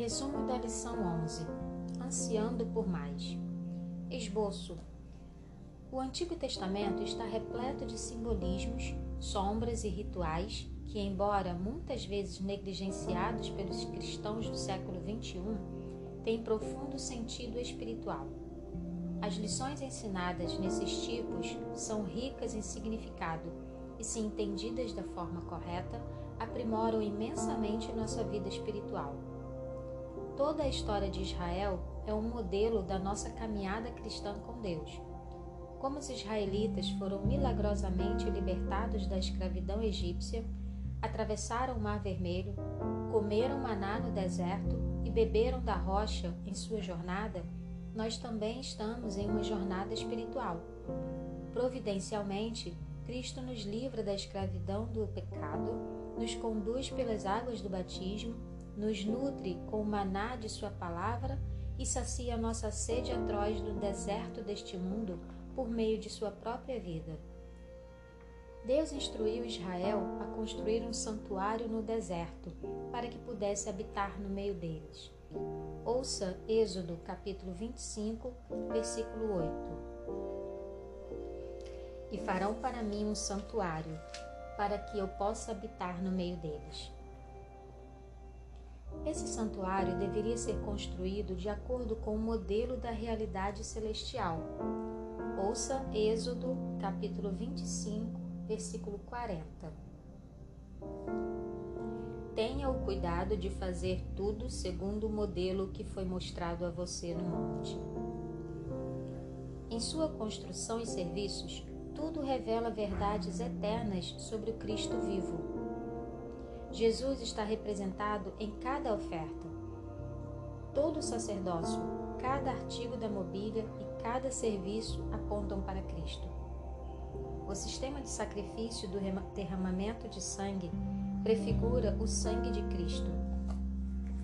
Resumo da lição 11: Ansiando por mais. Esboço: O Antigo Testamento está repleto de simbolismos, sombras e rituais que, embora muitas vezes negligenciados pelos cristãos do século XXI, têm profundo sentido espiritual. As lições ensinadas nesses tipos são ricas em significado e, se entendidas da forma correta, aprimoram imensamente nossa vida espiritual. Toda a história de Israel é um modelo da nossa caminhada cristã com Deus. Como os israelitas foram milagrosamente libertados da escravidão egípcia, atravessaram o Mar Vermelho, comeram maná no deserto e beberam da rocha em sua jornada, nós também estamos em uma jornada espiritual. Providencialmente, Cristo nos livra da escravidão do pecado, nos conduz pelas águas do batismo, nos nutre com o maná de Sua palavra e sacia nossa sede atroz no deserto deste mundo por meio de Sua própria vida. Deus instruiu Israel a construir um santuário no deserto para que pudesse habitar no meio deles. Ouça Êxodo capítulo 25, versículo 8. E farão para mim um santuário, para que eu possa habitar no meio deles. Esse santuário deveria ser construído de acordo com o modelo da realidade celestial. Ouça Êxodo capítulo 25, versículo 40. Tenha o cuidado de fazer tudo segundo o modelo que foi mostrado a você no monte. Em sua construção e serviços, tudo revela verdades eternas sobre o Cristo vivo. Jesus está representado em cada oferta. Todo sacerdócio, cada artigo da mobília e cada serviço apontam para Cristo. O sistema de sacrifício do derramamento de sangue prefigura o sangue de Cristo.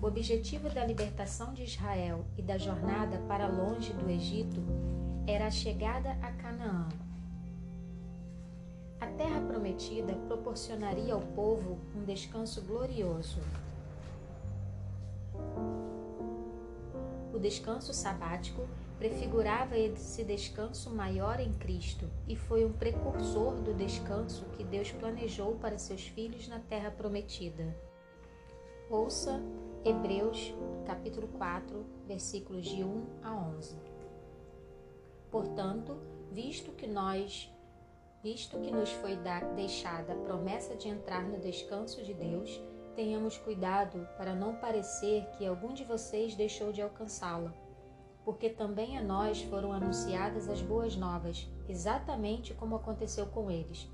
O objetivo da libertação de Israel e da jornada para longe do Egito era a chegada a Canaã. Terra prometida proporcionaria ao povo um descanso glorioso. O descanso sabático prefigurava esse descanso maior em Cristo e foi um precursor do descanso que Deus planejou para seus filhos na terra prometida. Ouça Hebreus capítulo 4, versículos de 1 a 11. Portanto, visto que nós visto que nos foi deixada a promessa de entrar no descanso de Deus, tenhamos cuidado para não parecer que algum de vocês deixou de alcançá-la porque também a nós foram anunciadas as boas novas, exatamente como aconteceu com eles.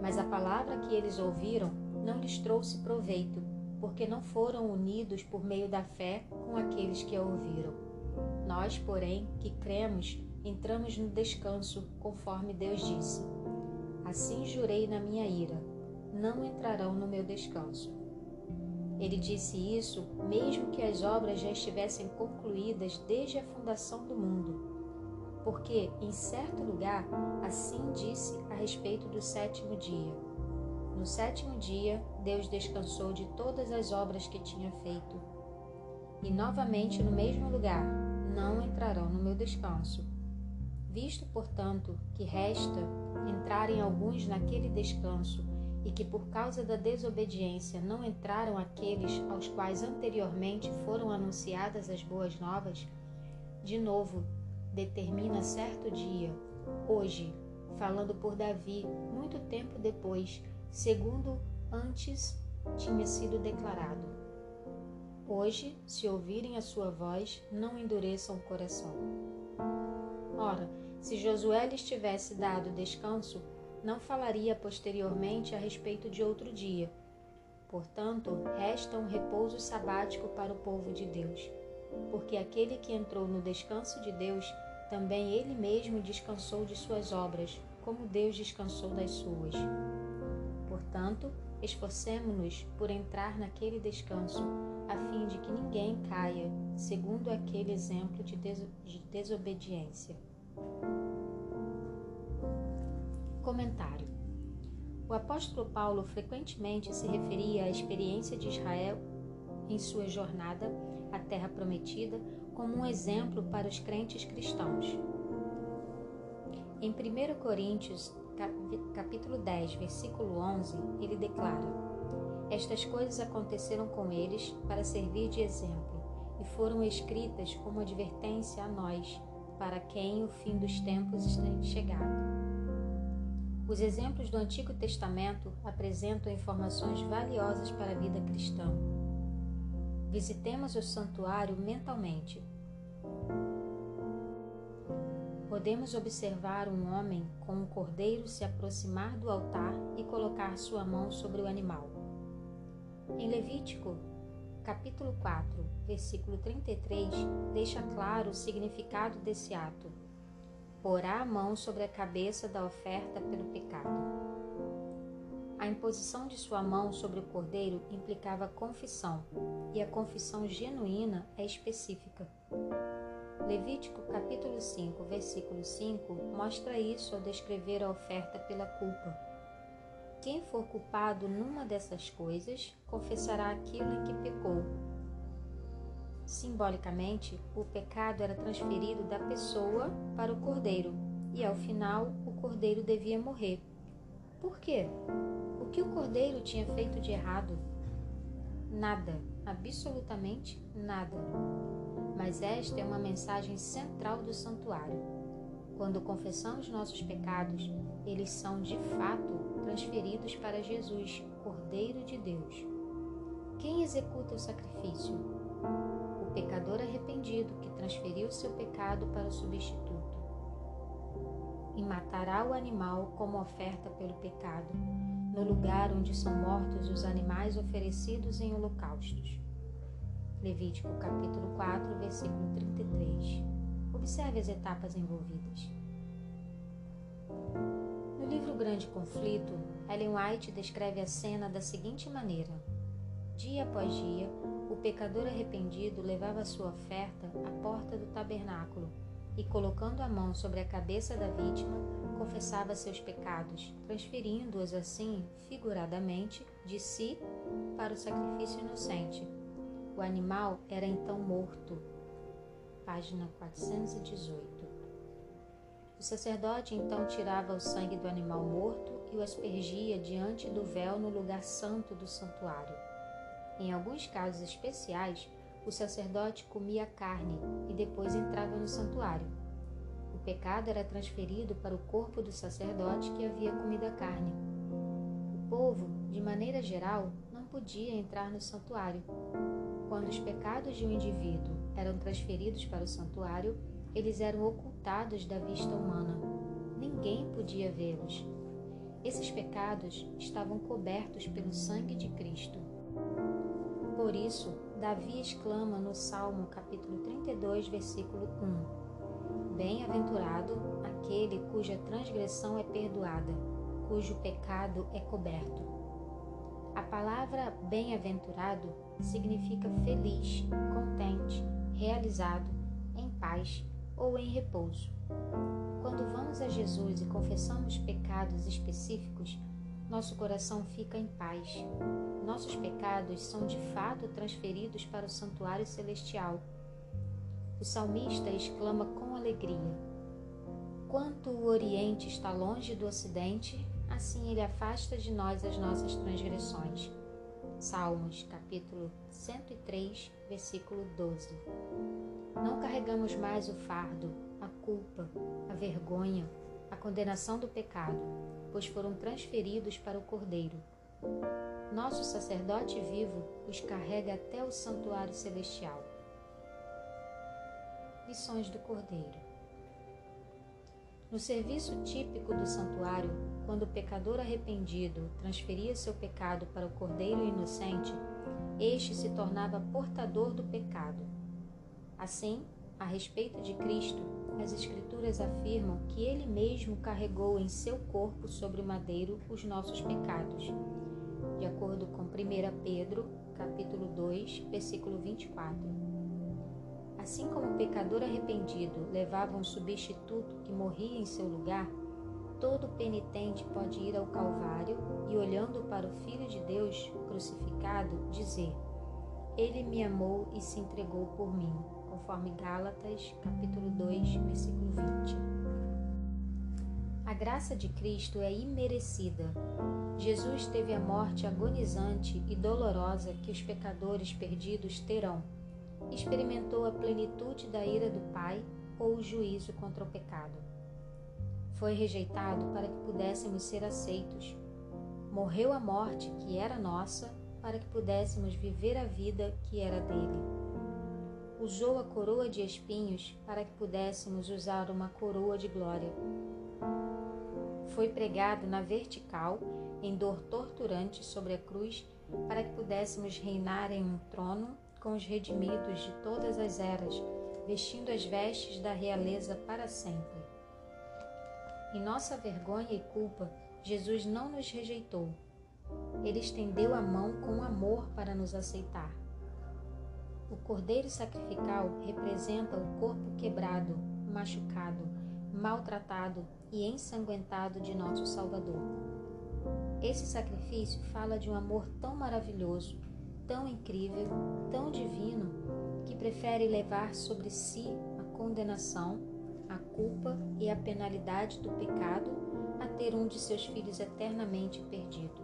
Mas a palavra que eles ouviram não lhes trouxe proveito, porque não foram unidos por meio da fé com aqueles que a ouviram. Nós, porém, que cremos, entramos no descanso, conforme Deus disse. Assim jurei na minha ira: não entrarão no meu descanso. Ele disse isso mesmo que as obras já estivessem concluídas desde a fundação do mundo. Porque, em certo lugar, assim disse a respeito do sétimo dia. No sétimo dia, Deus descansou de todas as obras que tinha feito. E novamente, no mesmo lugar, não entrarão no meu descanso. Visto, portanto, que resta entrarem alguns naquele descanso, e que por causa da desobediência não entraram aqueles aos quais anteriormente foram anunciadas as boas novas, de novo determina certo dia, hoje, falando por Davi, muito tempo depois, segundo antes tinha sido declarado. Hoje, se ouvirem a sua voz, não endureçam o coração. Ora, se Josué lhes tivesse dado descanso, não falaria posteriormente a respeito de outro dia. Portanto, resta um repouso sabático para o povo de Deus, porque aquele que entrou no descanso de Deus, também ele mesmo descansou de suas obras, como Deus descansou das suas. Portanto, esforcemo-nos por entrar naquele descanso, a fim de que ninguém caia, segundo aquele exemplo de, des de desobediência. Comentário: O apóstolo Paulo frequentemente se referia à experiência de Israel em sua jornada a terra prometida como um exemplo para os crentes cristãos. Em 1 Coríntios, capítulo 10, versículo 11, ele declara: Estas coisas aconteceram com eles para servir de exemplo e foram escritas como advertência a nós, para quem o fim dos tempos tem chegado. Os exemplos do Antigo Testamento apresentam informações valiosas para a vida cristã. Visitemos o santuário mentalmente. Podemos observar um homem com um cordeiro se aproximar do altar e colocar sua mão sobre o animal. Em Levítico, capítulo 4, versículo 33, deixa claro o significado desse ato porá a mão sobre a cabeça da oferta pelo pecado. A imposição de sua mão sobre o cordeiro implicava confissão, e a confissão genuína é específica. Levítico capítulo 5, versículo 5 mostra isso ao descrever a oferta pela culpa. Quem for culpado numa dessas coisas, confessará aquilo em que pecou, Simbolicamente, o pecado era transferido da pessoa para o cordeiro e, ao final, o cordeiro devia morrer. Por quê? O que o cordeiro tinha feito de errado? Nada, absolutamente nada. Mas esta é uma mensagem central do santuário. Quando confessamos nossos pecados, eles são de fato transferidos para Jesus, Cordeiro de Deus. Quem executa o sacrifício? pecador arrependido que transferiu seu pecado para o substituto. E matará o animal como oferta pelo pecado, no lugar onde são mortos os animais oferecidos em holocaustos. Levítico capítulo 4, versículo 33. Observe as etapas envolvidas. Livro Grande Conflito, Ellen White descreve a cena da seguinte maneira: Dia após dia, o pecador arrependido levava sua oferta à porta do tabernáculo e, colocando a mão sobre a cabeça da vítima, confessava seus pecados, transferindo-os assim, figuradamente, de si para o sacrifício inocente. O animal era então morto. Página 418. O sacerdote então tirava o sangue do animal morto e o aspergia diante do véu no lugar santo do santuário. Em alguns casos especiais, o sacerdote comia carne e depois entrava no santuário. O pecado era transferido para o corpo do sacerdote que havia comido a carne. O povo, de maneira geral, não podia entrar no santuário. Quando os pecados de um indivíduo eram transferidos para o santuário, eles eram ocultados da vista humana. Ninguém podia vê-los. Esses pecados estavam cobertos pelo sangue de Cristo. Por isso, Davi exclama no Salmo capítulo 32, versículo 1: Bem-aventurado aquele cuja transgressão é perdoada, cujo pecado é coberto. A palavra bem-aventurado significa feliz, contente, realizado, em paz ou em repouso. Quando vamos a Jesus e confessamos pecados específicos, nosso coração fica em paz. Nossos pecados são de fato transferidos para o santuário celestial. O salmista exclama com alegria: Quanto o Oriente está longe do Ocidente, assim ele afasta de nós as nossas transgressões. Salmos, capítulo 103, versículo 12. Não carregamos mais o fardo, a culpa, a vergonha, a condenação do pecado, pois foram transferidos para o Cordeiro. Nosso sacerdote vivo os carrega até o santuário celestial. Lições do Cordeiro. No serviço típico do santuário, quando o pecador arrependido transferia seu pecado para o Cordeiro inocente, este se tornava portador do pecado. Assim, a respeito de Cristo, as Escrituras afirmam que ele mesmo carregou em seu corpo sobre o madeiro os nossos pecados, de acordo com 1 Pedro, capítulo 2, versículo 24. Assim como o pecador arrependido levava um substituto que morria em seu lugar, todo penitente pode ir ao Calvário e, olhando para o Filho de Deus crucificado, dizer: ele me amou e se entregou por mim, conforme Gálatas, capítulo 2, versículo 20. A graça de Cristo é imerecida. Jesus teve a morte agonizante e dolorosa que os pecadores perdidos terão. Experimentou a plenitude da ira do Pai ou o juízo contra o pecado. Foi rejeitado para que pudéssemos ser aceitos. Morreu a morte que era nossa para que pudéssemos viver a vida que era dele. Usou a coroa de espinhos para que pudéssemos usar uma coroa de glória. Foi pregado na vertical, em dor torturante sobre a cruz, para que pudéssemos reinar em um trono com os redimidos de todas as eras, vestindo as vestes da realeza para sempre. Em nossa vergonha e culpa, Jesus não nos rejeitou, ele estendeu a mão com amor para nos aceitar. O cordeiro sacrificial representa o corpo quebrado, machucado, maltratado e ensanguentado de nosso Salvador. Esse sacrifício fala de um amor tão maravilhoso, tão incrível, tão divino, que prefere levar sobre si a condenação, culpa e a penalidade do pecado a ter um de seus filhos eternamente perdido.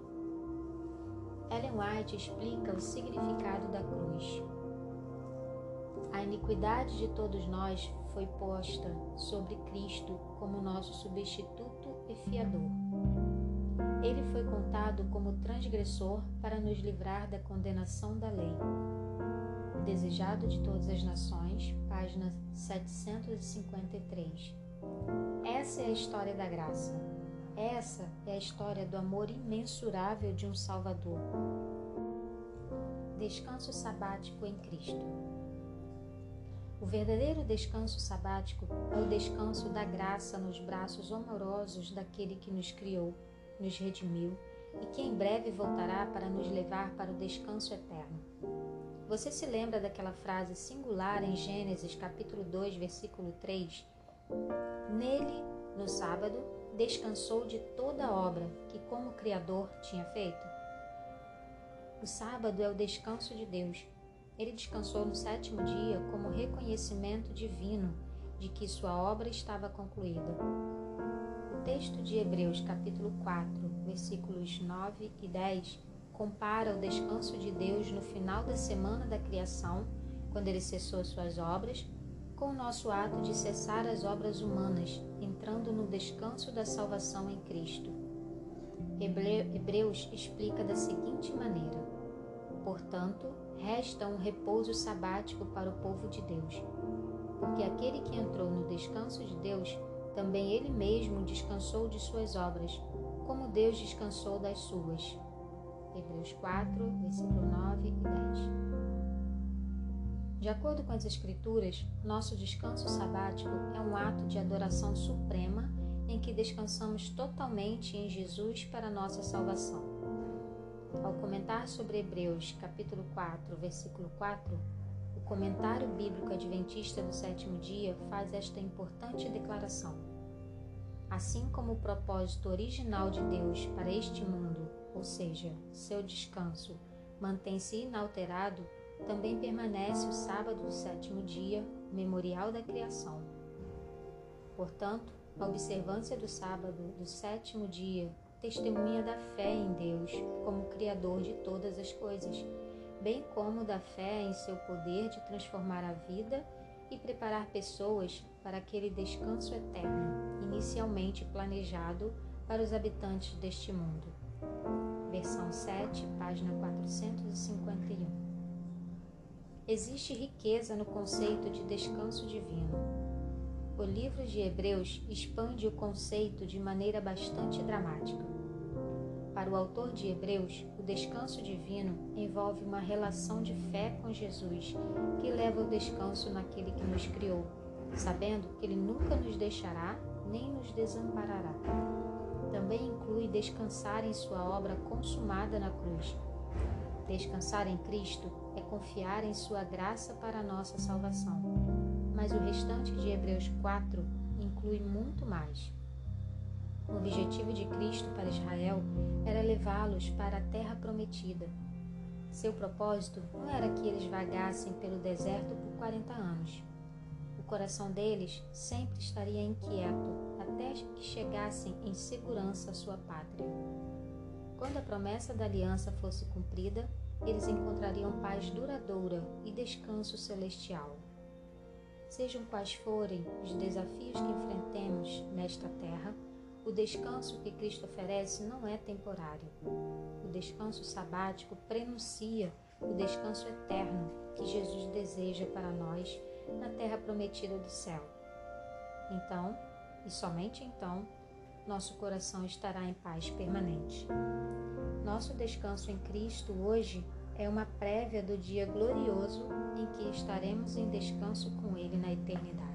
Ellen White explica o significado da cruz. A iniquidade de todos nós foi posta sobre Cristo como nosso substituto e fiador. Ele foi contado como transgressor para nos livrar da condenação da lei. Desejado de todas as nações, página 753. Essa é a história da graça. Essa é a história do amor imensurável de um Salvador. Descanso sabático em Cristo. O verdadeiro descanso sabático é o descanso da graça nos braços amorosos daquele que nos criou, nos redimiu e que em breve voltará para nos levar para o descanso eterno. Você se lembra daquela frase singular em Gênesis capítulo 2, versículo 3? Nele, no sábado, descansou de toda a obra que, como Criador, tinha feito? O sábado é o descanso de Deus. Ele descansou no sétimo dia como reconhecimento divino de que sua obra estava concluída. O texto de Hebreus, capítulo 4, versículos 9 e 10, compara o descanso de Deus no final da semana da criação, quando ele cessou suas obras, com o nosso ato de cessar as obras humanas, entrando no descanso da salvação em Cristo. Hebreus explica da seguinte maneira: Portanto, resta um repouso sabático para o povo de Deus, porque aquele que entrou no descanso de Deus, também ele mesmo descansou de suas obras, como Deus descansou das suas. Hebreus 4, versículo 9 e 10. De acordo com as Escrituras, nosso descanso sabático é um ato de adoração suprema em que descansamos totalmente em Jesus para nossa salvação. Ao comentar sobre Hebreus, capítulo 4, versículo 4, o comentário bíblico adventista do sétimo dia faz esta importante declaração. Assim como o propósito original de Deus para este mundo, ou seja, seu descanso, mantém-se inalterado, também permanece o sábado do sétimo dia, memorial da criação. Portanto, a observância do sábado do sétimo dia testemunha da fé em Deus como Criador de todas as coisas, bem como da fé em seu poder de transformar a vida e preparar pessoas para aquele descanso eterno, inicialmente planejado para os habitantes deste mundo. Versão 7, página 451. Existe riqueza no conceito de descanso divino. O livro de Hebreus expande o conceito de maneira bastante dramática. Para o autor de Hebreus, o descanso divino envolve uma relação de fé com Jesus que leva ao descanso naquele que nos criou, sabendo que ele nunca nos deixará nem nos desamparará. Também inclui descansar em sua obra consumada na cruz. Descansar em Cristo é confiar em Sua graça para a nossa salvação. Mas o restante de Hebreus 4 inclui muito mais. O objetivo de Cristo para Israel era levá-los para a terra prometida. Seu propósito não era que eles vagassem pelo deserto por 40 anos. O coração deles sempre estaria inquieto até que chegassem em segurança à sua pátria. Quando a promessa da aliança fosse cumprida, eles encontrariam paz duradoura e descanso celestial. Sejam quais forem os desafios que enfrentemos nesta terra, o descanso que Cristo oferece não é temporário. O descanso sabático prenuncia o descanso eterno que Jesus deseja para nós na terra prometida do céu. Então, e somente então, nosso coração estará em paz permanente. Nosso descanso em Cristo hoje é uma prévia do dia glorioso em que estaremos em descanso com Ele na eternidade.